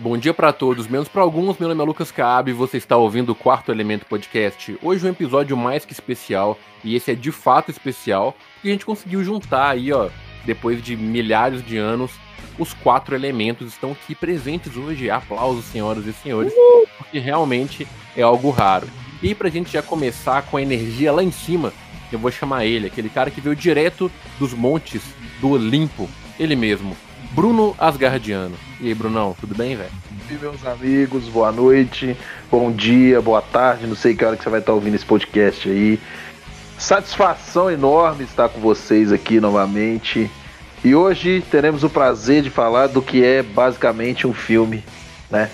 Bom dia para todos, menos para alguns. Meu nome é Lucas Caab e você está ouvindo o Quarto Elemento Podcast. Hoje um episódio mais que especial, e esse é de fato especial, porque a gente conseguiu juntar aí, ó, depois de milhares de anos, os quatro elementos estão aqui presentes hoje. Aplausos, senhoras e senhores, porque realmente é algo raro. E pra gente já começar com a energia lá em cima, eu vou chamar ele, aquele cara que veio direto dos montes do Olimpo, ele mesmo, Bruno Asgardiano. E aí, Brunão, tudo bem, velho? E meus amigos, boa noite, bom dia, boa tarde, não sei que hora que você vai estar ouvindo esse podcast aí. Satisfação enorme estar com vocês aqui novamente. E hoje teremos o prazer de falar do que é basicamente um filme, né?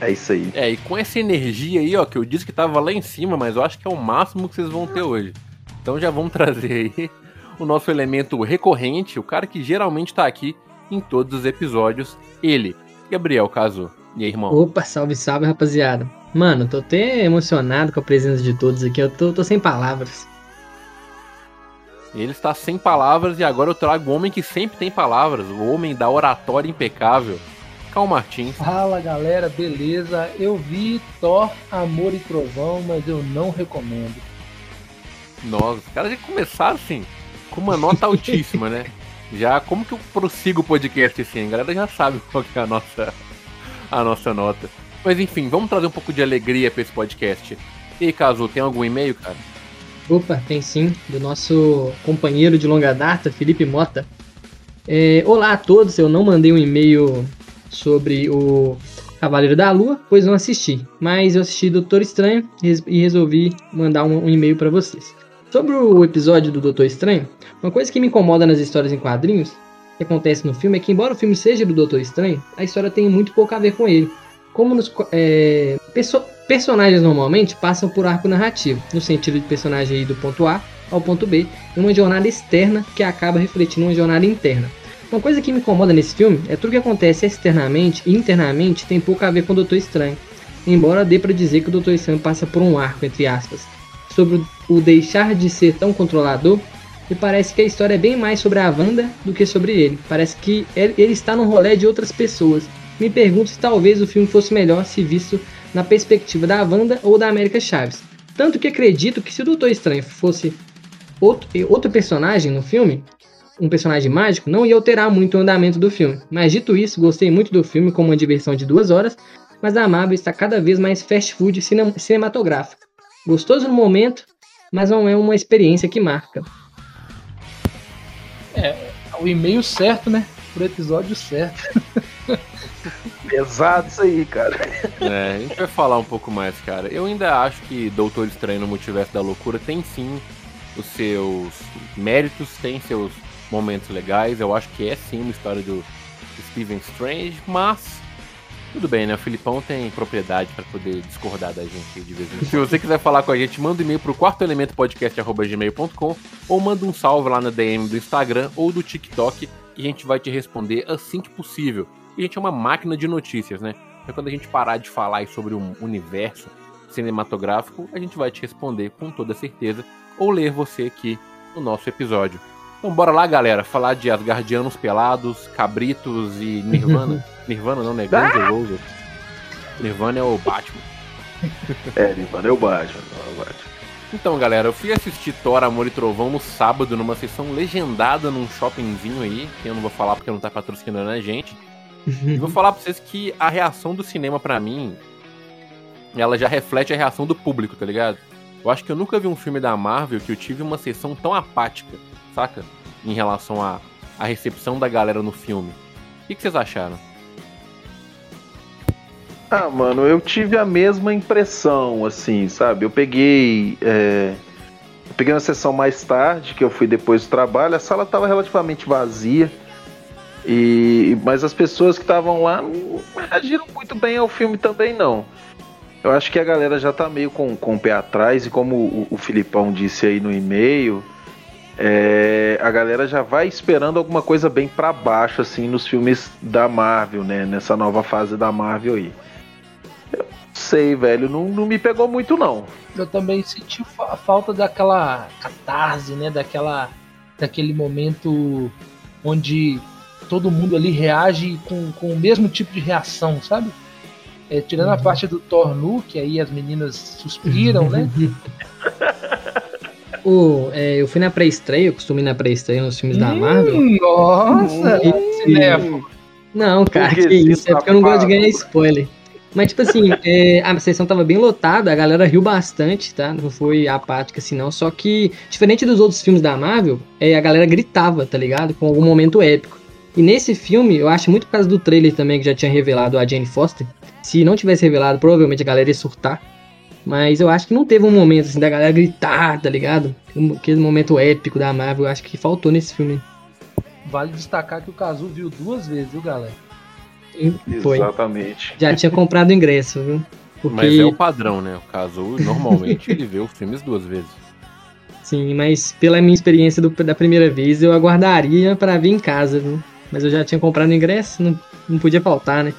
É isso aí. É, e com essa energia aí, ó, que eu disse que tava lá em cima, mas eu acho que é o máximo que vocês vão ter hoje. Então já vamos trazer aí o nosso elemento recorrente, o cara que geralmente tá aqui em todos os episódios, ele, Gabriel Caso. E aí, irmão? Opa, salve, salve, rapaziada. Mano, tô até emocionado com a presença de todos aqui, eu tô, tô sem palavras. Ele está sem palavras e agora eu trago o homem que sempre tem palavras, o homem da oratória impecável, Cal Martins. Fala galera, beleza? Eu vi Thor, Amor e Trovão, mas eu não recomendo. Nossa, os caras já começaram assim, com uma nota altíssima, né? Já, como que eu prossigo o podcast assim? A galera já sabe qual é a nossa, a nossa nota. Mas enfim, vamos trazer um pouco de alegria para esse podcast. E Caso, tem algum e-mail, cara? Opa, tem sim, do nosso companheiro de longa data, Felipe Mota. É, olá a todos, eu não mandei um e-mail sobre o Cavaleiro da Lua, pois não assisti, mas eu assisti Doutor Estranho e resolvi mandar um, um e-mail para vocês. Sobre o episódio do Doutor Estranho, uma coisa que me incomoda nas histórias em quadrinhos que acontece no filme é que, embora o filme seja do Doutor Estranho, a história tem muito pouco a ver com ele. Como nos, é, perso personagens normalmente passam por arco narrativo, no sentido de personagem ir do ponto A ao ponto B, em uma jornada externa que acaba refletindo uma jornada interna. Uma coisa que me incomoda nesse filme é tudo que acontece externamente e internamente tem pouco a ver com o Doutor Estranho, embora dê para dizer que o Doutor Estranho passa por um arco, entre aspas, sobre o deixar de ser tão controlador e parece que a história é bem mais sobre a Wanda do que sobre ele. Parece que ele está no rolê de outras pessoas. Me pergunto se talvez o filme fosse melhor se visto na perspectiva da Wanda ou da América Chaves. Tanto que acredito que se o Doutor Estranho fosse outro, outro personagem no filme, um personagem mágico, não ia alterar muito o andamento do filme. Mas dito isso, gostei muito do filme como uma diversão de duas horas, mas a Marvel está cada vez mais fast food cinem cinematográfico. Gostoso no momento, mas não é uma experiência que marca. É, o e-mail certo, né? Pro episódio certo. Pesado isso aí, cara. É, a gente vai falar um pouco mais, cara. Eu ainda acho que Doutor Estranho no Multiverso da Loucura tem sim os seus méritos, tem seus momentos legais. Eu acho que é sim uma história do Stephen Strange, mas tudo bem, né? O Filipão tem propriedade para poder discordar da gente de vez em quando. Se você quiser falar com a gente, manda um e-mail pro quarto elemento podcast@gmail.com ou manda um salve lá na DM do Instagram ou do TikTok que a gente vai te responder assim que possível. E a gente é uma máquina de notícias, né? Então quando a gente parar de falar sobre um universo cinematográfico, a gente vai te responder com toda certeza ou ler você aqui no nosso episódio. Então bora lá, galera, falar de Asgardianos pelados, cabritos e Nirvana. Nirvana não, né? Guns N' Roses. Nirvana é o Batman. É, Nirvana é o Batman, não é o Batman. Então, galera, eu fui assistir Thor, Amor e Trovão no sábado, numa sessão legendada num shoppingzinho aí, que eu não vou falar porque não tá patrocinando a gente. e vou falar pra vocês que a reação do cinema, para mim, ela já reflete a reação do público, tá ligado? Eu acho que eu nunca vi um filme da Marvel que eu tive uma sessão tão apática saca? Em relação à, à recepção da galera no filme. O que, que vocês acharam? Ah, mano, eu tive a mesma impressão, assim, sabe? Eu peguei. É... Eu peguei uma sessão mais tarde, que eu fui depois do trabalho, a sala estava relativamente vazia. E mas as pessoas que estavam lá não reagiram muito bem ao filme também não. Eu acho que a galera já tá meio com, com o pé atrás e como o, o Filipão disse aí no e-mail, é, a galera já vai esperando alguma coisa bem para baixo, assim, nos filmes da Marvel, né? Nessa nova fase da Marvel aí. Eu sei, velho, não, não me pegou muito, não. Eu também senti a falta daquela catarse, né? Daquela, daquele momento onde todo mundo ali reage com, com o mesmo tipo de reação, sabe? É, tirando a parte do Thor nu, que aí as meninas suspiram, né? O, é, eu fui na pré-estreia, eu costumo ir na pré-estreia nos filmes da Marvel. Hum, nossa! E-. Não, cara, que que isso, isso, é porque eu não gosto de ganhar spoiler. Mas, tipo assim, é, a sessão tava bem lotada, a galera riu bastante, tá? Não foi apática assim, não. Só que, diferente dos outros filmes da Marvel, é, a galera gritava, tá ligado? Com algum momento épico. E nesse filme, eu acho muito por causa do trailer também, que já tinha revelado a Jane Foster. Se não tivesse revelado, provavelmente a galera ia surtar. Mas eu acho que não teve um momento assim da galera gritar, tá ligado? Um- Aquele momento épico da Marvel, eu acho que faltou nesse filme. Vale destacar que o Kazu viu duas vezes, viu, galera? Foi. Exatamente. Já tinha comprado o ingresso, viu? Porque... Mas é o padrão, né? O caso, normalmente, ele vê os filmes duas vezes. Sim, mas pela minha experiência do- da primeira vez, eu aguardaria pra vir em casa, viu? Mas eu já tinha comprado o ingresso, não, não podia faltar, né?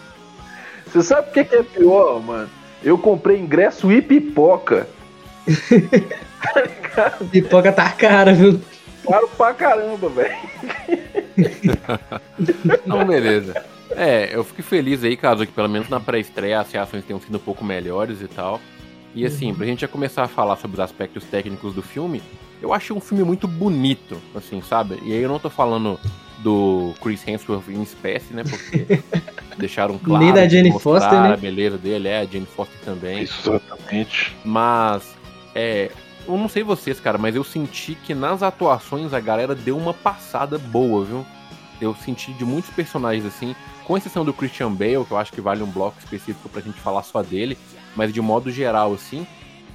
Você sabe o que, que é pior, mano? Eu comprei ingresso e pipoca. Pipoca tá cara, viu? Caro pra caramba, velho. Então, beleza. É, eu fico feliz aí, caso que pelo menos na pré-estreia as reações tenham sido um pouco melhores e tal. E assim, pra gente já começar a falar sobre os aspectos técnicos do filme, eu achei um filme muito bonito, assim, sabe? E aí eu não tô falando do Chris Hemsworth em espécie, né? Porque deixaram claro. Nem da Jane mostraram Foster, né? A beleza dele, é, a Jane Foster também. Exatamente. Mas, é. Eu não sei vocês, cara, mas eu senti que nas atuações a galera deu uma passada boa, viu? Eu senti de muitos personagens assim, com exceção do Christian Bale, que eu acho que vale um bloco específico pra gente falar só dele, mas de modo geral, assim,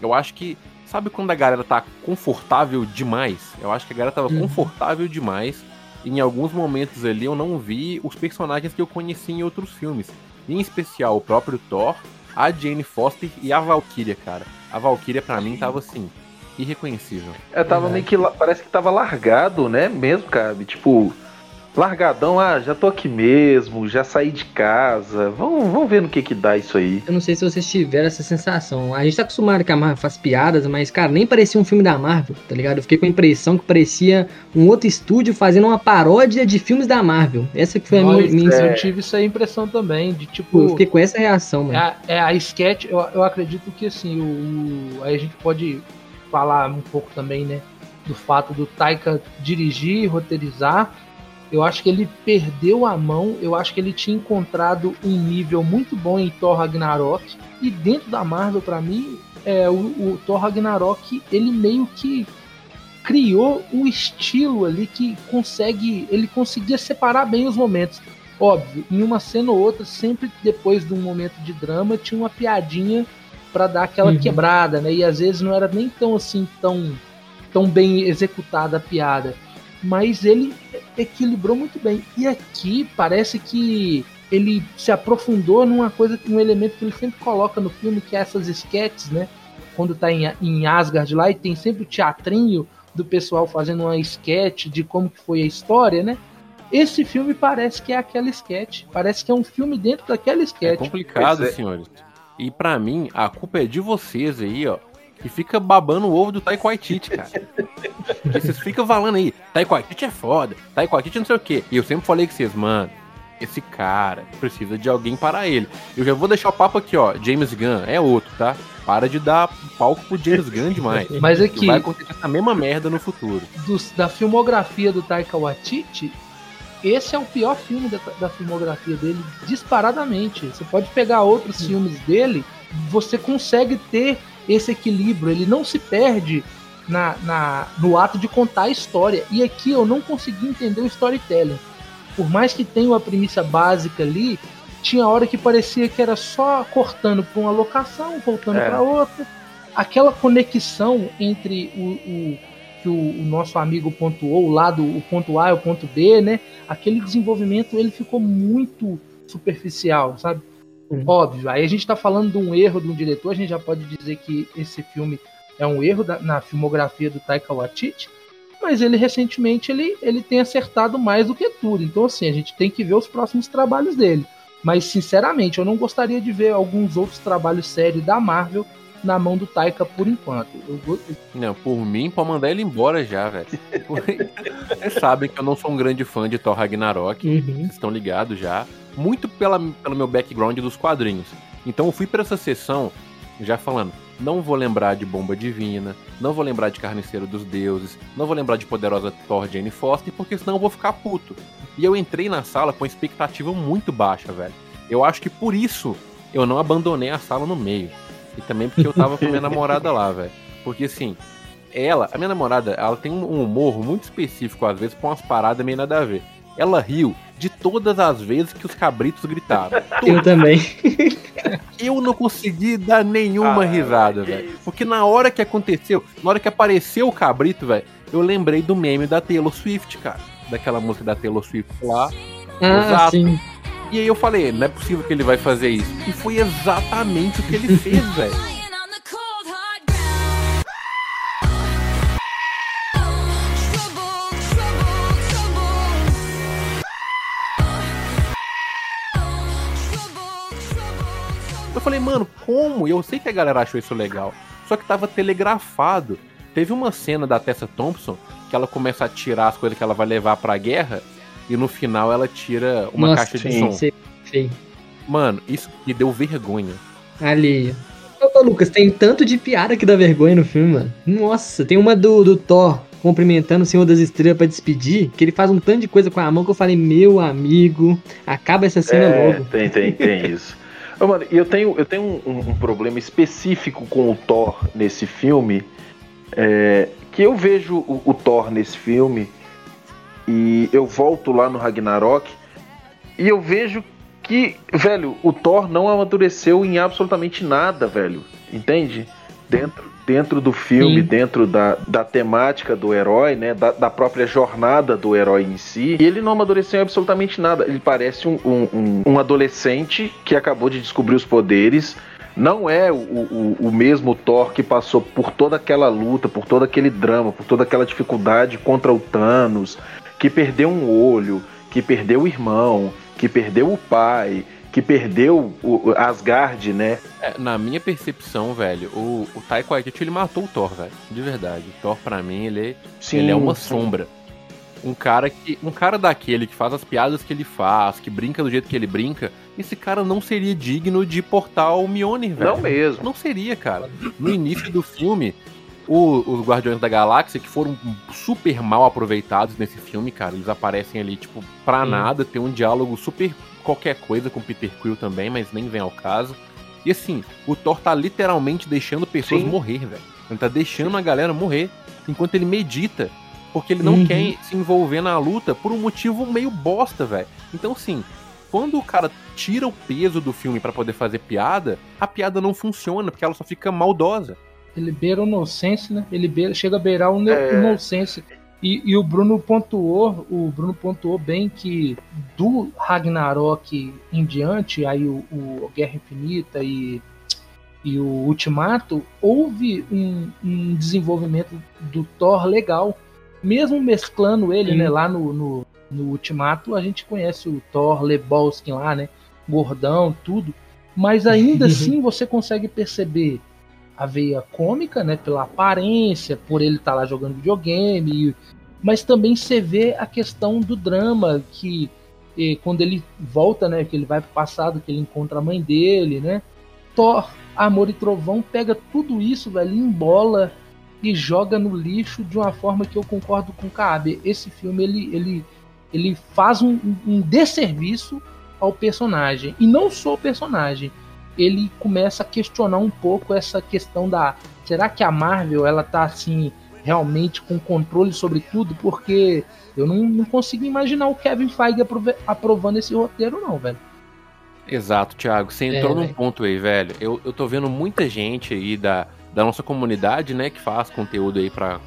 eu acho que. Sabe quando a galera tá confortável demais? Eu acho que a galera tava Uhum. confortável demais. Em alguns momentos ali eu não vi os personagens que eu conheci em outros filmes. Em especial o próprio Thor, a Jane Foster e a Valkyria, cara. A Valkyria pra mim tava assim, irreconhecível. É, tava Verdade. meio que. Parece que tava largado, né? Mesmo, cara. Tipo, largadão, ah, já tô aqui mesmo, já saí de casa. Vamos, vamos ver no que que dá isso aí. Eu não sei se vocês tiveram essa sensação. A gente tá acostumado que a Marvel faz piadas, mas, cara, nem parecia um filme da Marvel, tá ligado? Eu fiquei com a impressão que parecia um outro estúdio fazendo uma paródia de filmes da Marvel. Essa que foi a minha, é, Eu tive essa impressão também, de Eu tipo. fiquei com essa reação, mano. É, a- é a sketch, eu, eu acredito que assim, o, o- aí a gente pode falar um pouco também, né, do fato do Taika dirigir e roteirizar. Eu acho que ele perdeu a mão, eu acho que ele tinha encontrado um nível muito bom em Thor Ragnarok. E dentro da Marvel, pra mim, é, o, o Thor Ragnarok, ele meio que criou um estilo ali que consegue. Ele conseguia separar bem os momentos. Óbvio, em uma cena ou outra, sempre depois de um momento de drama, tinha uma piadinha pra dar aquela Uhum. quebrada, né? E às vezes não era nem tão assim, tão, tão bem executada a piada. Mas ele equilibrou muito bem. E aqui parece que ele se aprofundou numa coisa, num elemento que ele sempre coloca no filme, que é essas sketches, né? Quando tá em, em Asgard lá e tem sempre o teatrinho do pessoal fazendo uma sketch de como que foi a história, né? Esse filme parece que é aquela sketch. Parece que é um filme dentro daquela É sketch. complicado, Pois é. senhores. E pra mim, a culpa é de vocês aí, ó. Que fica babando o ovo do Taika Waititi, cara. Vocês ficam falando aí, Taika Waititi é foda, Taika Waititi não sei o quê. E eu sempre falei com vocês, mano, esse cara precisa de alguém para ele. Eu já vou deixar o papo aqui, ó. James Gunn é outro, tá? Para de dar palco pro James Gunn demais. Mas Que aqui, vai acontecer essa mesma merda no futuro. dos- da filmografia do Taika Waititi, esse é o pior filme da, da filmografia dele, disparadamente. Você pode pegar outros filmes dele, você consegue ter esse equilíbrio. Ele não se perde na, na- no ato de contar a história. E aqui eu não consegui entender o storytelling. Por mais que tenha uma premissa básica ali, tinha hora que parecia que era só cortando para uma locação, voltando É. para outra. Aquela conexão entre o, o- que o, o nosso amigo pontuou, o lado, o ponto A e o ponto B, né? Aquele desenvolvimento ele ficou muito superficial, sabe? Uhum. Óbvio. Aí a gente tá falando de um erro de um diretor, a gente já pode dizer que esse filme é um erro da- na filmografia do Taika Waititi, mas ele recentemente ele, ele tem acertado mais do que tudo. Então assim, a gente tem que ver os próximos trabalhos dele. Mas sinceramente, eu não gostaria de ver alguns outros trabalhos sérios da Marvel na mão do Taika por enquanto. Eu, Não, por mim, pode mandar ele embora já, velho. Vocês sabem que eu não sou um grande fã de Thor Ragnarok, Uhum. vocês estão ligados já. Muito pela, pelo meu background dos quadrinhos. Então eu fui pra essa sessão já falando, não vou lembrar de Bomba Divina, não vou lembrar de Carniceiro dos Deuses, não vou lembrar de Poderosa Thor Jane Foster, porque senão eu vou ficar puto. E eu entrei na sala com expectativa muito baixa, velho. Eu acho que por isso eu não abandonei a sala no meio. E também porque eu tava com minha namorada lá, velho. Porque assim, ela, a minha namorada, ela tem um humor muito específico, às vezes, com umas paradas meio nada a ver. Ela riu de todas as vezes que os cabritos gritaram. Eu também. Eu não consegui dar nenhuma Ah, risada, velho. Porque na hora que aconteceu, na hora que apareceu o cabrito, velho, eu lembrei do meme da Taylor Swift, cara. Daquela música da Taylor Swift lá. Ah, Exato. sim. E aí eu falei, não é possível que ele vai fazer isso. E foi exatamente o que ele fez, velho. Mano, como? E eu sei que a galera achou isso legal. Só que tava telegrafado. Teve uma cena da Tessa Thompson que ela começa a tirar as coisas que ela vai levar pra guerra. E no final ela tira uma Nossa, caixa de sim. som. Sei, feio. Mano, isso me deu vergonha. Ali. Ô, Lucas, tem tanto de piada que dá vergonha no filme, mano. Nossa, tem uma do, do Thor cumprimentando o Senhor das Estrelas pra despedir, que ele faz um tanto de coisa com a mão que eu falei, meu amigo, acaba essa cena É, logo. tem, tem, tem isso. Ô, mano, eu tenho, eu tenho um, um- um problema específico com o Thor nesse filme. é, que eu vejo o, o Thor nesse filme e eu volto lá no Ragnarok e eu vejo que, velho, o Thor não amadureceu em absolutamente nada, velho. Entende? Dentro, dentro do filme, Sim. dentro da, da temática do herói, né? Da, da própria jornada do herói em si. E ele não amadureceu absolutamente nada. Ele parece um, um, um- um adolescente que acabou de descobrir os poderes. Não é o, o, o mesmo Thor que passou por toda aquela luta, por todo aquele drama, por toda aquela dificuldade contra o Thanos, que perdeu um olho, que perdeu o irmão, que perdeu o pai, que perdeu o o Asgard, né? É, na minha percepção, velho, o, o Taika Waititi, ele matou o Thor, velho. De verdade. O Thor, pra mim, ele, Sim, ele é uma sim. sombra. Um cara que. Um cara daquele que faz as piadas que ele faz, que brinca do jeito que ele brinca, esse cara não seria digno de portar o Mjolnir, velho. Não mesmo. Não seria, cara. No início do filme, o- os Guardiões da Galáxia, que foram super mal aproveitados nesse filme, cara, eles aparecem ali, tipo, pra Sim. nada, tem um diálogo super qualquer coisa com Peter Quill também, mas nem vem ao caso. E assim, o Thor tá literalmente deixando pessoas Sim. morrer, velho. Ele tá deixando a galera morrer enquanto ele medita. Porque ele não Uhum. quer se envolver na luta por um motivo meio bosta, velho. Então, assim, quando o cara tira o peso do filme pra poder fazer piada, a piada não funciona, porque ela só fica maldosa. Ele beira o nonsense, né? Ele beira- chega a beirar o, É. nonsense. E, e o Bruno pontuou, o Bruno pontuou bem que do Ragnarok em diante, aí o, o Guerra Infinita e, e o Ultimato, houve um, um desenvolvimento do Thor legal. Mesmo mesclando ele, Sim. né, lá no, no, no Ultimato, a gente conhece o Thor Lebowski lá, né? Gordão, tudo. Mas ainda assim você consegue perceber a veia cômica, né, pela aparência, por ele estar lá jogando videogame, mas também você vê a questão do drama que eh, quando ele volta, né, que ele vai pro passado, que ele encontra a mãe dele, né? Thor, Amor e Trovão pega tudo isso, velho, embola e joga no lixo de uma forma que eu concordo com o Kaabe. Esse filme ele ele ele faz um, um- um desserviço ao personagem e não só o personagem ele começa a questionar um pouco essa questão da será que a Marvel ela tá assim realmente com controle sobre tudo porque eu não, não consigo imaginar o Kevin Feige aprovando esse roteiro não velho Exato, Thiago. Você É, entrou num velho. ponto aí, velho. Eu, eu tô vendo muita gente aí da, da nossa comunidade, né, que faz conteúdo aí pra,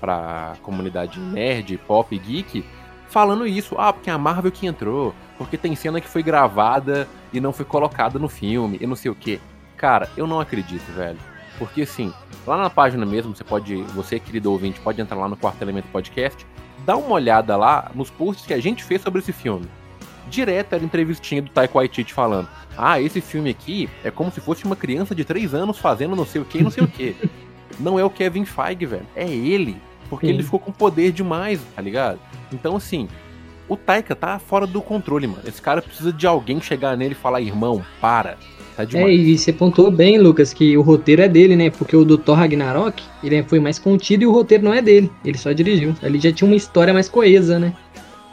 pra comunidade nerd, pop, geek, falando isso. Ah, porque a Marvel que entrou, porque tem cena que foi gravada e não foi colocada no filme, e não sei o quê. Cara, eu não acredito, velho. Porque assim, lá na página mesmo, você pode, você, querido ouvinte, pode entrar lá no Quarto Elemento Podcast, dá uma olhada lá nos posts que a gente fez sobre esse filme. direto era entrevistinha do Taika Waititi falando: Ah, esse filme aqui é como se fosse uma criança de 3 anos fazendo não sei o que e não sei o que. Não é o Kevin Feige, velho. É ele. Porque Sim. ele ficou com poder demais, tá ligado? Então, assim, o Taika tá fora do controle, mano. Esse cara precisa de alguém chegar nele e falar: Irmão, para. Tá É, demais. e você pontuou bem, Lucas, que o roteiro é dele, né? Porque o do Thor Ragnarok, ele foi mais contido e o roteiro não é dele. Ele só dirigiu. Ele já tinha uma história mais coesa, né?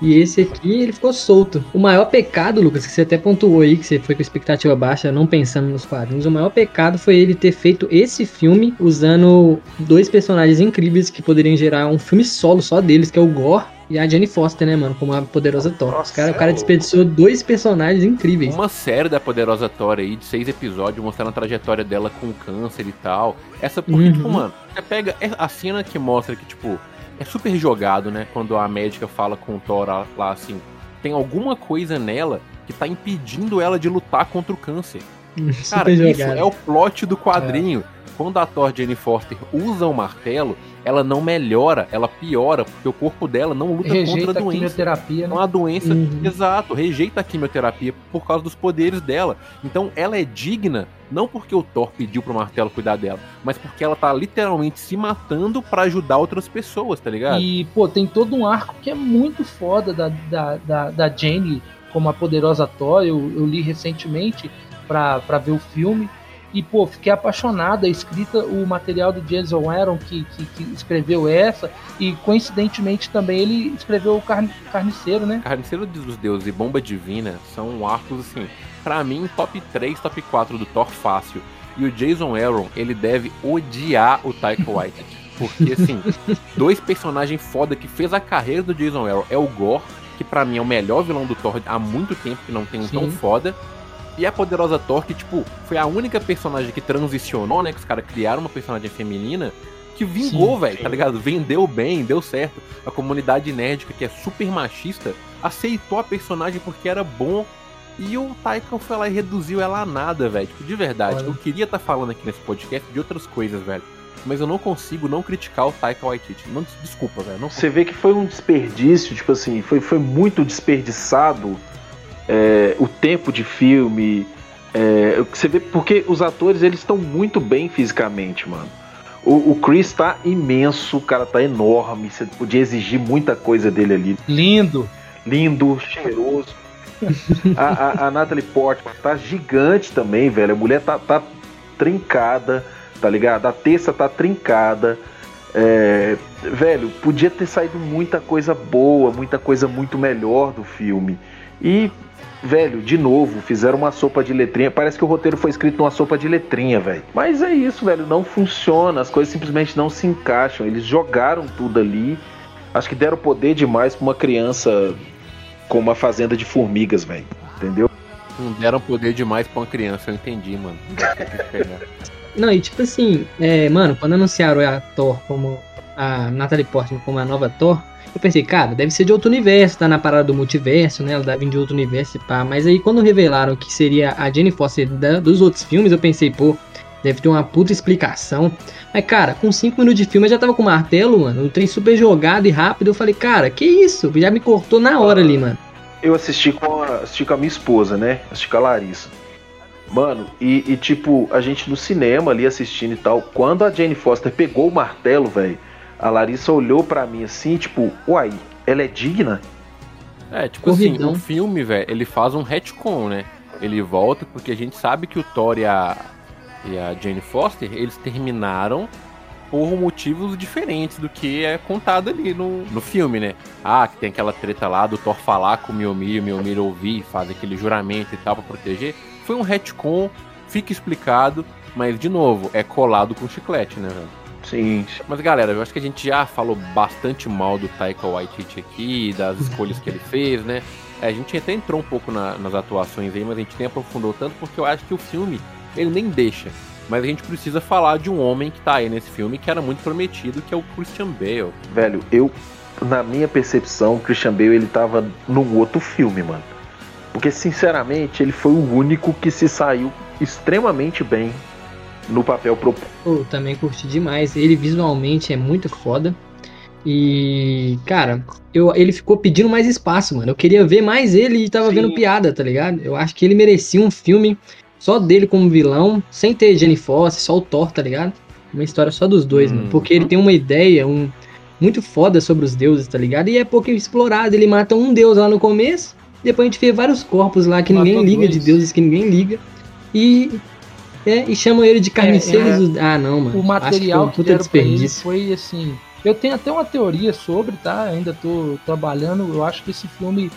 E esse aqui, ele ficou solto. O maior pecado, Lucas, que você até pontuou aí, que você foi com expectativa baixa, não pensando nos quadrinhos, o maior pecado foi ele ter feito esse filme usando dois personagens incríveis que poderiam gerar um filme solo só deles, que é o Gore e a Jane Foster, né, mano? Como a poderosa Thor. Os Nossa, cara, o é cara desperdiçou dois personagens incríveis. Uma série da Poderosa Thor aí, de seis episódios, mostrando a trajetória dela com câncer e tal. Essa, porque, Uhum. tipo, mano, você pega é a cena que mostra que, tipo, é super jogado, né? Quando a médica fala com o Thor lá, assim, tem alguma coisa nela que tá impedindo ela de lutar contra o câncer. Cara, Super isso jogado. é o plot do quadrinho. Quando a Thor Jane Foster usa o martelo, ela não melhora, ela piora, porque o corpo dela não luta contra Rejeita a a doença. quimioterapia, É né? uma doença, Uhum. exato, rejeita a quimioterapia por causa dos poderes dela. Então ela é digna, não porque o Thor pediu pro martelo cuidar dela, mas porque ela tá literalmente se matando pra ajudar outras pessoas, tá ligado? E, pô, tem todo um arco que é muito foda da, da, da, da Jane como a poderosa Thor. Eu, eu li recentemente pra ver o filme. E, pô, fiquei apaixonada. A escrita, o material do Jason Aaron, que, que, que escreveu essa. E, coincidentemente, também ele escreveu o Carne, Carniceiro, né? Carniceiro dos Deuses e Bomba Divina são arcos, assim, pra mim, top 3, top 4 do Thor fácil. E o Jason Aaron, ele deve odiar o Taika Waititi. Porque, assim, dois personagens foda que fez a carreira do Jason Aaron é o Gore, que pra mim é o melhor vilão do Thor há muito tempo que não tem um tão Sim. foda. E a poderosa Thor, que, tipo, foi a única personagem que transicionou, né? Que os caras criaram uma personagem feminina que vingou, velho, tá ligado? Vendeu bem, deu certo. A comunidade nerdica, que é super machista, aceitou a personagem porque era bom. E o Taika foi lá e reduziu ela a nada, velho. Tipo, de verdade. Olha. Eu queria estar falando aqui nesse podcast de outras coisas, velho. Mas eu não consigo não criticar o Taika Waititi. Não, desculpa, velho. Não Você vê que foi um desperdício, tipo assim, foi, foi muito desperdiçado é, o tempo de filme. é, você vê porque os atores eles estão muito bem fisicamente, mano. O, o Chris tá imenso, o cara tá enorme. Você podia exigir muita coisa dele ali. Lindo. Lindo, cheiroso. A, a, a Natalie Portman tá gigante também, velho. A mulher tá, tá trincada, tá ligado? A terça tá trincada. É, velho, podia ter saído muita coisa boa, muita coisa muito melhor do filme. E, velho, de novo, fizeram uma sopa de letrinha. Parece que o roteiro foi escrito numa sopa de letrinha, velho. Mas é isso, velho, não funciona. As coisas simplesmente não se encaixam. Eles jogaram tudo ali. Acho que deram poder demais pra uma criança com uma fazenda de formigas, velho. Entendeu? Não deram poder demais pra uma criança, eu entendi, mano. Não, e tipo assim, é, mano, quando anunciaram a Thor como a Natalie Portman como a nova Thor, eu pensei, cara, deve ser de outro universo, tá na parada do multiverso, né? Ela deve vir de outro universo e pá. Mas aí quando revelaram que seria a Jane Foster da- dos outros filmes, eu pensei, pô, deve ter uma puta explicação. Mas, cara, com 5 minutos de filme eu já tava com martelo, mano. O trem super jogado e rápido. Eu falei, cara, que isso? Já me cortou na hora ali, mano. Eu assisti com a, assisti com a minha esposa, né? Assisti com a Larissa. Mano, e, e, tipo, a gente no cinema ali assistindo e tal. Quando a Jane Foster pegou o martelo, velho, a Larissa olhou pra mim assim, tipo, uai, ela é digna? É, tipo Corridão. assim, o filme, velho, ele faz um retcon, né? Ele volta porque a gente sabe que o Thor e a, e a Jane Foster, eles terminaram por motivos diferentes do que é contado ali no, no filme, né? Ah, que tem aquela treta lá do Thor falar com o Mjolnir, o Mjolnir ouvir, faz aquele juramento e tal pra proteger. Foi um retcon, fica explicado, mas de novo, é colado com chiclete, né, velho? Sim. Mas galera, eu acho que a gente já falou bastante mal do Taika Waititi aqui, das escolhas que ele fez, né? É, a gente até entrou um pouco na- nas atuações aí, mas a gente nem aprofundou tanto porque eu acho que o filme, ele nem deixa. Mas a gente precisa falar de um homem que tá aí nesse filme que era muito prometido, que é o Christian Bale. Velho, eu, na minha percepção, o Christian Bale ele tava num outro filme, mano. Porque, sinceramente, ele foi o único que se saiu extremamente bem no papel proposto. Pô, também curti demais. Ele visualmente é muito foda. E, cara, eu, ele ficou pedindo mais espaço, mano. Eu queria ver mais ele e tava Sim. vendo piada, tá ligado? Eu acho que ele merecia um filme só dele como vilão, sem ter Jenny Foster, só o Thor, tá ligado? Uma história só dos dois, Hum. mano. Porque ele tem uma ideia, um muito foda sobre os deuses, tá ligado? E é pouco explorado. Ele mata um deus lá no começo, depois a gente vê vários corpos lá que Matou ninguém liga, dois. de deuses que ninguém liga. E. É, e chamam ele de carniceiros. do- Ah, não, mano. O material Acho que, que pra ele desperdício. foi assim. Eu tenho até uma teoria sobre, tá? Ainda tô trabalhando. Eu acho que esse filme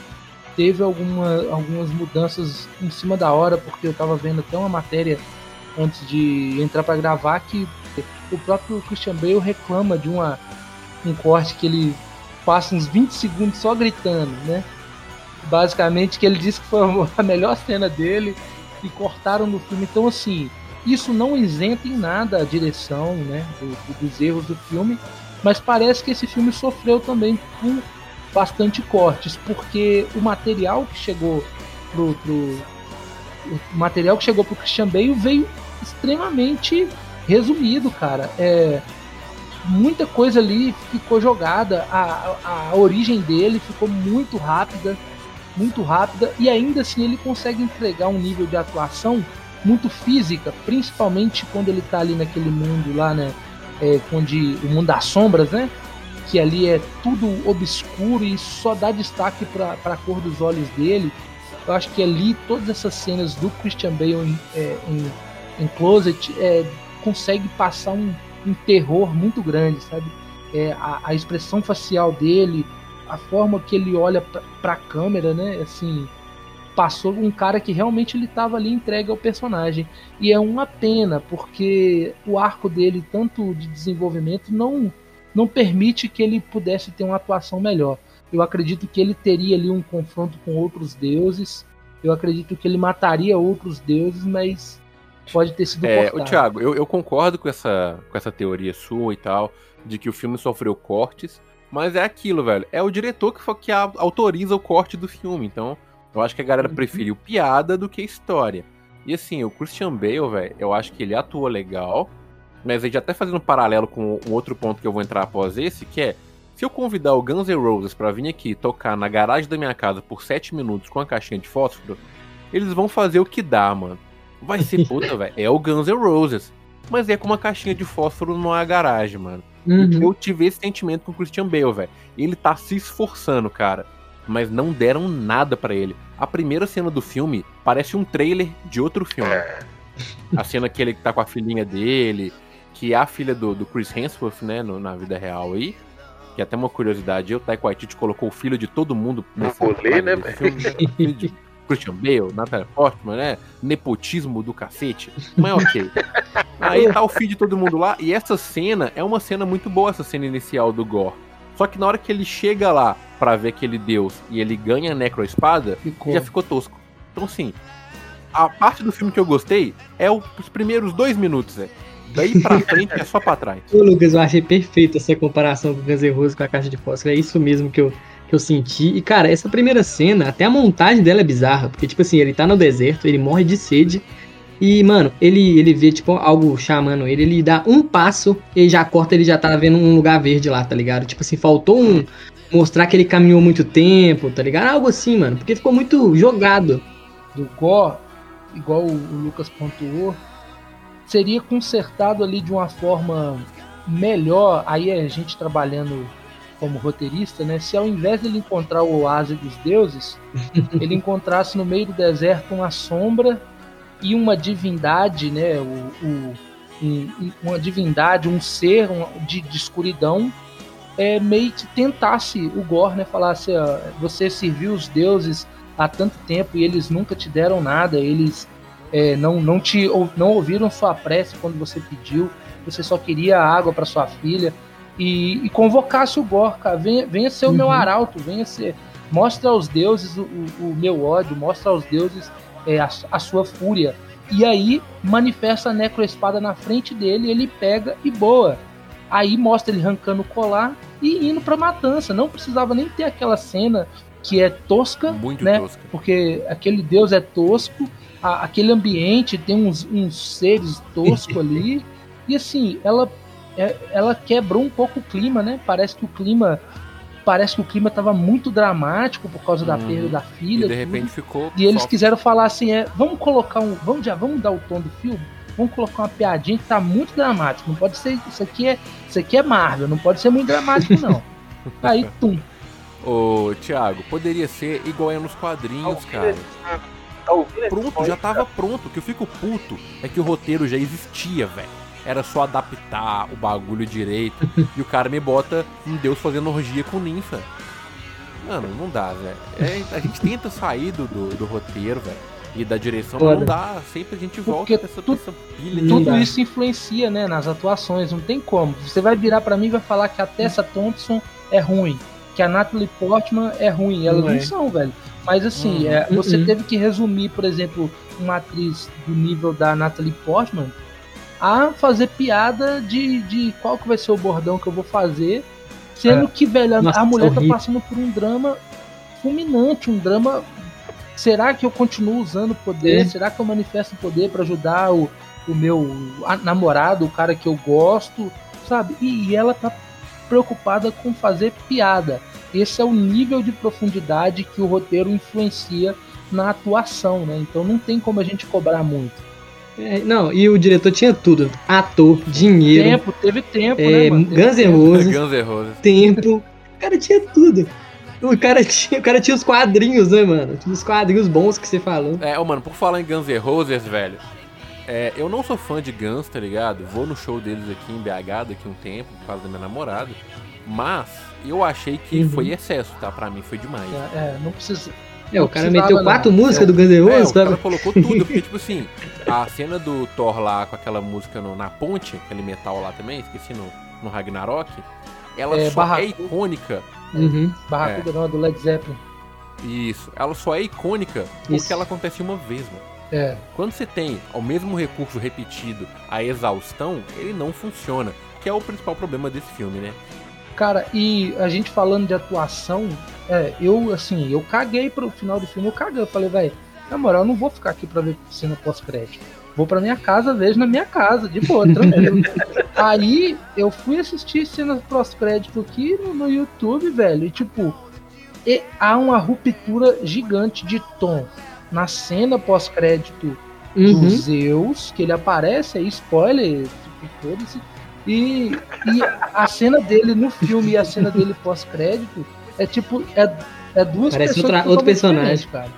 teve alguma, algumas mudanças em cima da hora, porque eu tava vendo até uma matéria antes de entrar pra gravar que o próprio Christian Bale reclama de uma, um corte que ele passa uns 20 segundos só gritando, né? Basicamente que ele disse que foi a melhor cena dele e cortaram no filme. Então, assim, isso não isenta em nada a direção, né, do- do- dos erros do filme, mas parece que esse filme sofreu também por bastante cortes, porque o material que chegou pro, pro o material que chegou pro Christian Bale veio extremamente resumido, cara. É, muita coisa ali ficou jogada, a, a origem dele ficou muito rápida, muito rápida, e ainda assim ele consegue entregar um nível de atuação muito física, principalmente quando ele tá ali naquele mundo lá, né? É, onde o mundo das sombras, né? Que ali é tudo obscuro e só dá destaque para a cor dos olhos dele. Eu acho que ali todas essas cenas do Christian Bale em, é, em, em Closet é, consegue passar um, um terror muito grande, sabe? É, a, a expressão facial dele, a forma que ele olha pra, pra câmera, né? Assim, passou um cara que realmente ele tava ali entregue ao personagem. E é uma pena, porque o arco dele, tanto de desenvolvimento, não, não permite que ele pudesse ter uma atuação melhor. Eu acredito que ele teria ali um confronto com outros deuses. Eu acredito que ele mataria outros deuses, mas pode ter sido É, o cortado. Thiago, eu, eu concordo com essa, com essa teoria sua e tal, de que o filme sofreu cortes, mas é aquilo, velho. É o diretor que, que a- autoriza o corte do filme, então eu acho que a galera Uhum. preferiu piada do que história. E assim, o Christian Bale, velho, eu acho que ele atuou legal, mas aí já até fazendo um paralelo com um outro ponto que eu vou entrar após esse, que é, se eu convidar o Guns N' Roses pra vir aqui tocar na garagem da minha casa por 7 minutos com a caixinha de fósforo, eles vão fazer o que dá, mano. Vai ser puta, velho. É o Guns N' Roses. Mas é com uma caixinha de fósforo numa garagem, mano. Uhum. Eu tive esse sentimento com o Christian Bale, velho. Ele tá se esforçando, cara. Mas não deram nada pra ele. A primeira cena do filme parece um trailer de outro filme. A cena que ele tá com a filhinha dele, que é a filha do, do Chris Hemsworth, né, no- na vida real aí. Que é até uma curiosidade, o Taika Waititi colocou o filho de todo mundo nesse rolê, né, nesse Christian Bale, Natalie Portman, né? Nepotismo do cacete. Mas ok. Aí tá o filho de todo mundo lá, e essa cena é uma cena muito boa, essa cena inicial do Gore. Só que na hora que ele chega lá pra ver aquele deus e ele ganha a necroespada, Ficou. já ficou tosco. Então, assim, a parte do filme que eu gostei é os primeiros dois minutos, velho. Daí pra frente é só pra trás. Ô, Lucas, eu achei perfeita essa comparação com o Guns N' Roses com a caixa de fósforo. É isso mesmo que eu, que eu senti. E, cara, essa primeira cena, até a montagem dela é bizarra. Porque, tipo assim, ele tá no deserto, ele morre de sede. E, mano, ele, ele vê, tipo, algo chamando ele. Ele dá um passo e já corta, ele já tá vendo um lugar verde lá, tá ligado? Tipo assim, faltou um. Mostrar que ele caminhou muito tempo, tá ligado? Algo assim, mano. Porque ficou muito jogado. do Gore, igual o, Lucas pontuou, seria consertado ali de uma forma melhor. Aí a gente trabalhando como roteirista, né? Se ao invés dele encontrar o oásis dos deuses, ele encontrasse no meio do deserto uma sombra e uma divindade, né? O, o- um- uma divindade, um ser de, de escuridão, é, meio que tentasse o Gore, né? Falasse, ó, você serviu os deuses há tanto tempo e eles nunca te deram nada, eles é, não, não te não ouviram sua prece quando você pediu, você só queria água para sua filha e, e convocasse o Gore, cara, venha, venha ser o meu Uhum. arauto, venha ser, mostra aos deuses o, o- o meu ódio, mostra aos deuses é, a, a sua fúria. E aí manifesta a necroespada na frente dele, ele pega e boa. Aí mostra ele arrancando o colar e indo pra matança. Não precisava nem ter aquela cena que é tosca, Muito né? tosca. porque aquele deus é tosco, a- aquele ambiente tem uns, uns seres toscos ali, e assim, ela é- ela quebrou um pouco o clima, né? Parece que o clima. Parece que o clima tava muito dramático por causa da Uhum. perda da E filha. de tudo. repente ficou. E eles só- quiseram falar assim, é, vamos colocar um, vamos já, vamos dar o tom do filme, vamos colocar uma piadinha que tá muito dramático, não pode ser, isso aqui é, isso aqui é Marvel, não pode ser muito dramático não. Aí, tum, Ô, Thiago, poderia ser igual é nos quadrinhos, cara. Ouvindo? Pronto, já tava pronto. O que eu fico puto é que o roteiro já existia, velho. Era só adaptar o bagulho direito. e o cara me bota um deus fazendo orgia com ninfa. Mano, não dá, velho. É, a gente tenta sair do, do, do roteiro, velho. E da direção, mas não Foda. dá. Sempre a gente volta Porque pra essa, tu- essa pilha de tudo isso influencia, né, nas atuações, não tem como. Você vai virar pra mim e vai falar que a Tessa Thompson é ruim, que a Natalie Portman é ruim, elas Não não, é. são, velho. Mas assim, Uhum. é, você Uhum. teve que resumir, por exemplo, uma atriz do nível da Natalie Portman a fazer piada de, de qual que vai ser o bordão que eu vou fazer, sendo que, velho, a- Nossa, a mulher tá horrível. passando por um drama fulminante, um drama. Será que eu continuo usando o poder? É. Será que eu manifesto o poder pra ajudar o, o meu namorado, o cara que eu gosto, sabe? E, e ela tá preocupada com fazer piada. Esse é o nível de profundidade que o roteiro influencia na atuação, né? Então não tem como a gente cobrar muito. É, não, e o diretor tinha tudo: ator, dinheiro, Tempo, teve tempo, é, né, mano? Guns N' tempo. Roses, Guns N' Roses. tempo. O cara tinha tudo. O cara tinha, o cara tinha os quadrinhos, né, mano? Tinha os quadrinhos bons que você falou. É, ô, mano, por falar em Guns N' Roses, velho. é, eu não sou fã de Guns, tá ligado? Vou no show deles aqui em BH daqui a um tempo, por causa da minha namorada. Mas eu achei que Uhum. foi excesso, tá? Pra mim foi demais. É, é, não precisa. É, o cara meteu não. quatro músicas É. do Guns N' É, Roses, o cara sabe? colocou tudo, porque, tipo assim, a cena do Thor lá com aquela música no- na ponte, aquele metal lá também, esqueci no, no Ragnarok, ela É, só Barracuda. é icônica. Uhum. Barracuda não, do Led Zeppelin. Isso, ela só é icônica porque Isso. ela acontece uma vez, mano. É. Quando você tem o mesmo recurso repetido, a exaustão, ele não funciona. Que é o principal problema desse filme, né? Cara, e a gente falando de atuação, é, eu, assim, eu caguei pro final do filme, eu caguei. Eu falei, velho, na moral, eu não vou ficar aqui pra ver cena pós-crédito. Vou pra minha casa, vejo na minha casa, de boa, tranquilo. Aí eu fui assistir cenas pós-crédito aqui no, no YouTube, velho, e tipo, e há uma ruptura gigante de tom na cena pós-crédito do Uhum. Zeus, que ele aparece, aí spoiler, tipo, foda-se. E, e a cena dele no filme e a cena dele pós-crédito é tipo, é, é duas Parece pessoas totalmente outro personagem. cara.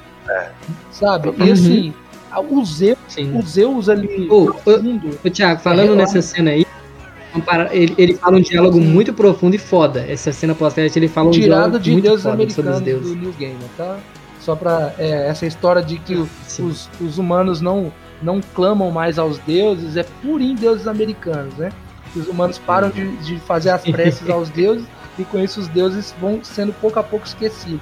Sabe? Uhum. E assim, a- o Zeus, Sim. o Zeus ali Ô, no fundo, Ô, Thiago, falando É, nessa cena aí, ele, ele fala um diálogo Sim. muito profundo e foda. Essa cena pós-crédito, ele fala um tirada diálogo de muito deuses foda sobre os americanos deuses. do New Gamer, tá? Só pra é, essa história de que os, os humanos não, não clamam mais aos deuses, é purinho deuses americanos, né? Os humanos param de, de fazer as preces aos deuses e com isso os deuses vão sendo pouco a pouco esquecidos.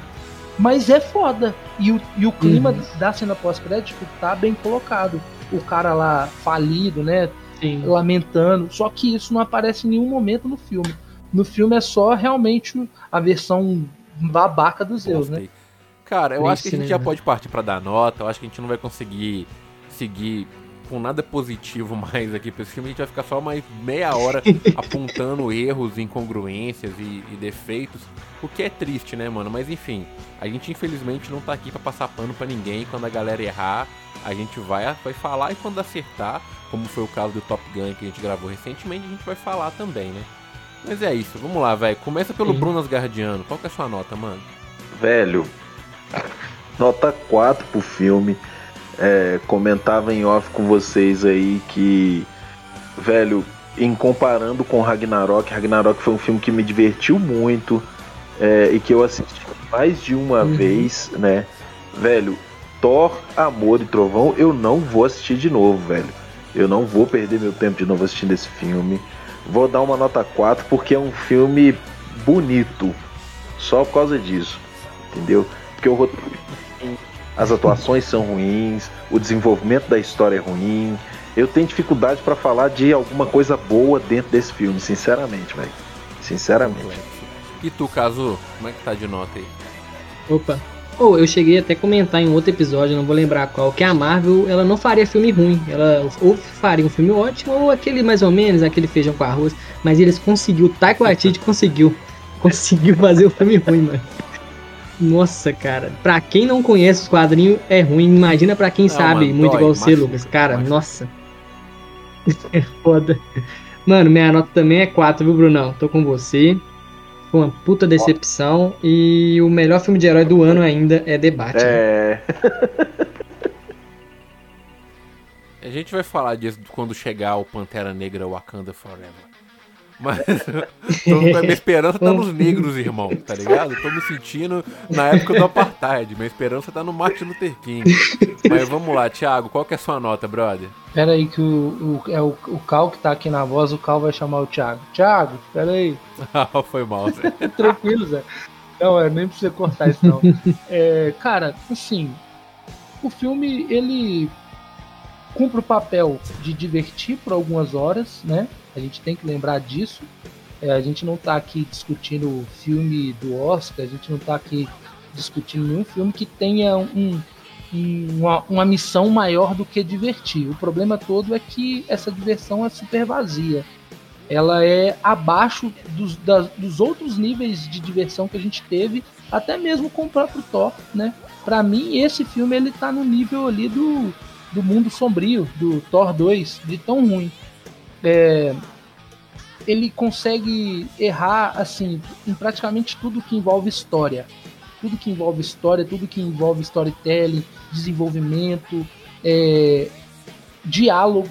Mas é foda. E o, e o clima Uhum. da cena pós-crédito tá bem colocado. O cara lá falido, né? Sim. lamentando. Só que isso não aparece em nenhum momento no filme. No filme é só realmente a versão babaca do Zeus, né? Cara, eu acho que a gente Triste, já né? pode partir pra dar nota. Eu acho que a gente não vai conseguir seguir com nada positivo mais aqui pra esse filme. A gente vai ficar só mais meia hora apontando erros, incongruências e, e defeitos. O que é triste, né, mano? Mas enfim, a gente infelizmente não tá aqui pra passar pano pra ninguém. Quando a galera errar, a gente vai, vai falar e quando acertar, como foi o caso do Top Gun que a gente gravou recentemente, a gente vai falar também, né? Mas é isso, vamos lá, velho. Começa pelo Sim. Bruno Asgardiano. Qual que é a sua nota, mano? Velho, nota 4 pro filme. É, comentava em off com vocês aí que, velho, em comparando com Ragnarok, Ragnarok foi um filme que me divertiu muito é, e que eu assisti mais de uma Uhum. vez, né? Velho, Thor, Amor e Trovão, eu não vou assistir de novo, velho. Eu não vou perder meu tempo de novo assistindo esse filme. Vou dar uma nota 4 porque é um filme bonito. Só por causa disso. Entendeu? Porque o roteiro é as atuações são ruins, o desenvolvimento da história é ruim. Eu tenho dificuldade pra falar de alguma coisa boa dentro desse filme, sinceramente, velho. Sinceramente. E tu, Cazu, como é que tá de nota aí? Opa. Ou eu cheguei até a comentar em outro episódio, não vou lembrar qual, que a Marvel ela não faria filme ruim. Ela ou faria um filme ótimo, ou aquele mais ou menos, aquele feijão com arroz. Mas eles conseguiu, Taika Waititi conseguiu. Conseguiu fazer o filme ruim, mano. Nossa, cara. Pra quem não conhece os quadrinhos, é ruim. Imagina pra quem Não, sabe, mano, muito dói, igual você, Lucas. Cara, machuca. nossa. É foda. Mano, minha nota também é 4, viu, Brunão? Tô com você. Foi uma puta decepção. E o melhor filme de herói do ano ainda é Batman. É. A gente vai falar disso quando chegar o Pantera Negra Wakanda Forever. Mas tô, a minha esperança tá nos negros, irmão, tá ligado? Tô me sentindo na época do Apartheid. Minha esperança tá no Martin Luther King. Mas vamos lá, Thiago, qual que é a sua nota, brother? Pera aí que o, o, é o, o Cal que tá aqui na voz, o Cal vai chamar o Thiago. Thiago, pera aí. Ah, foi mal, Zé. Tranquilo, Zé. Não, é, nem precisa cortar isso não. É, cara, assim, o filme, ele cumpre o papel de divertir por algumas horas, né? A gente tem que lembrar disso. É, a gente não tá aqui discutindo o filme do Oscar, a gente não tá aqui discutindo nenhum filme que tenha um, um- uma, uma missão maior do que divertir. O problema todo é que essa diversão é super vazia. Ela é abaixo dos, das- dos outros níveis de diversão que a gente teve, até mesmo com o próprio Thor, né? Pra mim, esse filme ele tá no nível ali do, do mundo sombrio, do Thor 2, de tão ruim. É, ele consegue errar assim em praticamente tudo que envolve história. Tudo que envolve história, tudo que envolve storytelling, desenvolvimento, é, diálogo,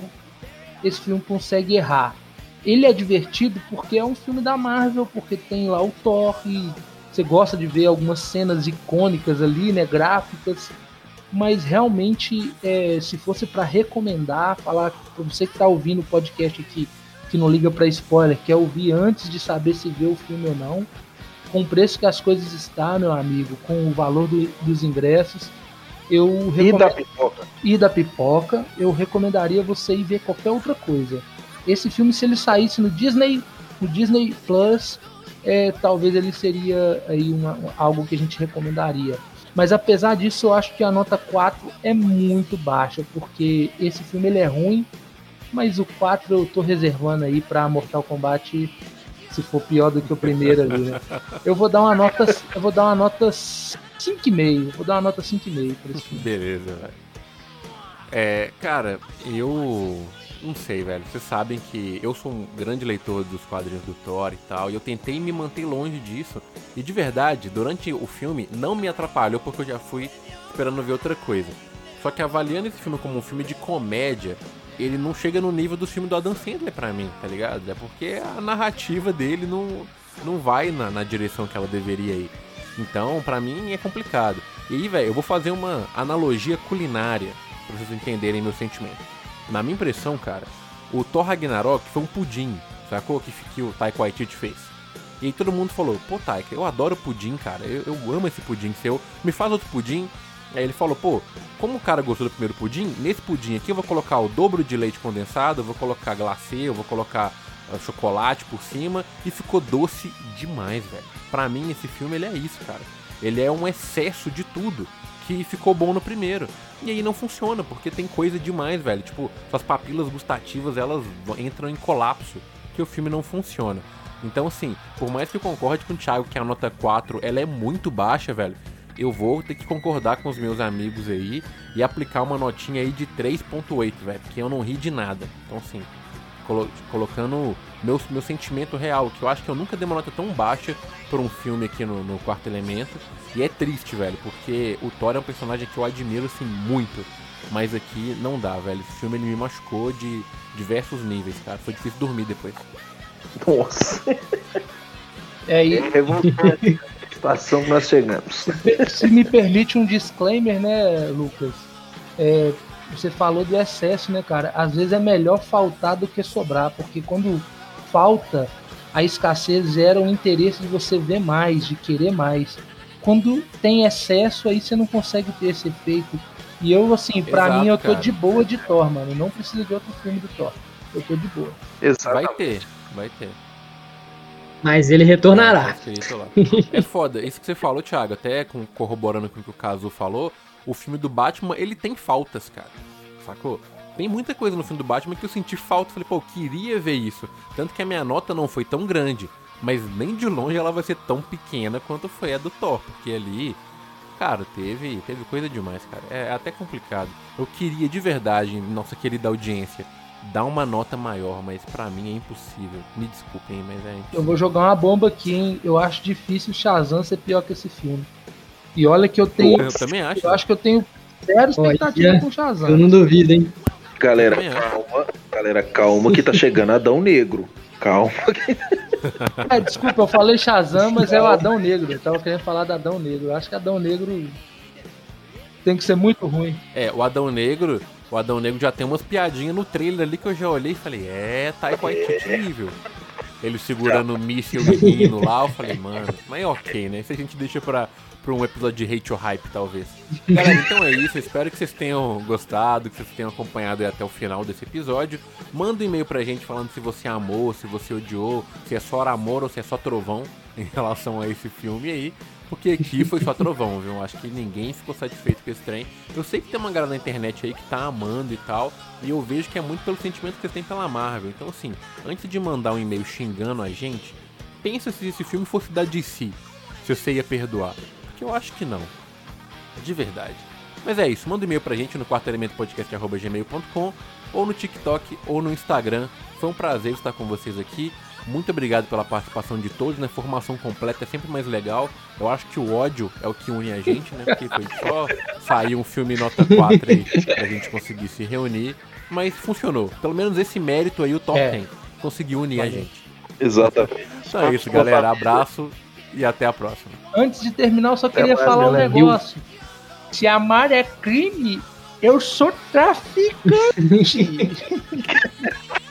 esse filme consegue errar. Ele é divertido porque é um filme da Marvel, porque tem lá o Thor e você gosta de ver algumas cenas icônicas ali, né, gráficas, mas realmente, é, se fosse para recomendar, falar para você que tá ouvindo o podcast aqui, que não liga para spoiler, quer ouvir antes de saber se vê o filme ou não, com o preço que as coisas estão, meu amigo, com o valor do- dos ingressos, eu E recomendo da pipoca. e da pipoca, eu recomendaria você ir ver qualquer outra coisa. Esse filme, se ele saísse no Disney, no Disney Plus, é, talvez ele seria aí uma- algo que a gente recomendaria. Mas apesar disso, eu acho que a nota 4 é muito baixa, porque esse filme ele é ruim, mas o 4 eu tô reservando aí pra Mortal Kombat se for pior do que o primeiro ali, né? Eu vou dar uma nota, eu vou dar uma nota 5,5, vou dar uma nota 5,5 pra esse filme. Beleza, velho. É, cara, eu não sei, velho. Vocês sabem que eu sou um grande leitor dos quadrinhos do Thor e tal, e eu tentei me manter longe disso. E de verdade, durante o filme não me atrapalhou porque eu já fui esperando ver outra coisa. Só que avaliando esse filme como um filme de comédia, ele não chega no nível do filme do Adam Sandler pra mim, tá ligado? É porque a narrativa dele não, não vai na, na direção que ela deveria ir. Então, pra mim é complicado. E aí, velho, eu vou fazer uma analogia culinária pra vocês entenderem meu sentimento. Na minha impressão, cara, o Thor Ragnarok foi um pudim, sacou? Que, que o Taika Waititi fez. E aí todo mundo falou, pô, Taika, eu adoro pudim, cara. Eu, eu amo esse pudim seu. Me faz outro pudim. Aí ele falou, pô, como o cara gostou do primeiro pudim, nesse pudim aqui eu vou colocar o dobro de leite condensado, eu vou colocar glacê, eu vou colocar ah, chocolate por cima e ficou doce demais, velho. Pra mim esse filme ele é isso, cara. Ele é um excesso de tudo que ficou bom no primeiro. E aí não funciona, porque tem coisa demais, velho. Tipo, suas papilas gustativas, elas entram em colapso, que o filme não funciona. Então, assim, por mais que eu concorde com o Thiago que a nota 4, ela é muito baixa, velho, eu vou ter que concordar com os meus amigos aí e aplicar uma notinha aí de 3.8, velho, porque eu não ri de nada. Então, assim, colo- colocando meu, meu sentimento real, que eu acho que eu nunca dei uma nota tão baixa por um filme aqui no, no Quarto Elemento. E é triste, velho, porque o Thor é um personagem que eu admiro, assim, muito. Mas aqui não dá, velho. Esse filme ele me machucou de diversos níveis, cara. Foi difícil dormir depois. Nossa, É, e revoltante a situação que nós chegamos. se me permite um disclaimer, né, Lucas? É, você falou do excesso, né, cara? Às vezes é melhor faltar do que sobrar, porque quando falta, a escassez gera o interesse de você ver mais, de querer mais. Quando tem excesso, aí você não consegue ter esse efeito. E eu, assim, pra Exato, mim, eu tô cara. de boa de Thor, mano. Não precisa de outro filme do Thor. Eu tô de boa. Vai Exatamente. ter, vai ter. Mas ele retornará. É. É foda, isso que você falou, Thiago, até com- corroborando com o que o Kazu falou, o filme do Batman, ele tem faltas, cara. Sacou? Tem muita coisa no filme do Batman que eu senti falta. Falei, pô, eu queria ver isso. Tanto que a minha nota não foi tão grande. Mas nem de longe ela vai ser tão pequena quanto foi a do Thor. Porque ali, cara, teve, teve coisa demais, cara. É até complicado. Eu queria de verdade, nossa querida audiência, dar uma nota maior, mas pra mim é impossível. Me desculpem, mas é impossível. Eu vou jogar uma bomba aqui, hein? Eu acho difícil o Shazam ser pior que esse filme. E olha que eu tenho. Eu também acho. Eu acho que eu tenho zero expectativa Olha, com o Eu Shazam. não duvido, hein? Galera, calma. Galera, calma que tá chegando Adão Negro. Calma. É, desculpa, eu falei Shazam, mas é o Adão Negro. Eu tava querendo falar do Adão Negro. Eu acho que Adão Negro tem que ser muito ruim. É, o Adão Negro, o Adão Negro já tem umas piadinhas no trailer ali que eu já olhei e falei, é, Taika Waititi nível. Ele segurando o míssil menino lá, eu falei, mano, mas é ok, né? Isso a gente deixa pra, pra um episódio de Hate or Hype, talvez. Galera, então é isso, espero que vocês tenham gostado, que vocês tenham acompanhado até o final desse episódio. Manda um e-mail pra gente falando se você amou, se você odiou, se é só amor ou se é só trovão em relação a esse filme aí. Porque aqui foi só trovão, viu? Acho que ninguém ficou satisfeito com esse trem. Eu sei que tem uma galera na internet aí que tá amando e tal. E eu vejo que é muito pelo sentimento que você tem pela Marvel. Então, assim, antes de mandar um e-mail xingando a gente, pensa se esse filme fosse da DC. Se você ia perdoar. Porque eu acho que não. De verdade. Mas é isso, manda um e-mail pra gente no quartoelementopodcast.gmail.com ou no TikTok ou no Instagram. Foi um prazer estar com vocês aqui. Muito obrigado pela participação de todos, né? Formação completa é sempre mais legal. Eu acho que o ódio é o que une a gente, né? Porque foi só sair um filme nota 4 aí pra gente conseguir se reunir. Mas funcionou. Pelo menos esse mérito aí o Thor É. tem. Conseguiu unir a gente. Exatamente. Então é isso, galera. Abraço e até a próxima. Antes de terminar, eu só queria mais, falar um negócio. Se amar é crime, eu sou traficante.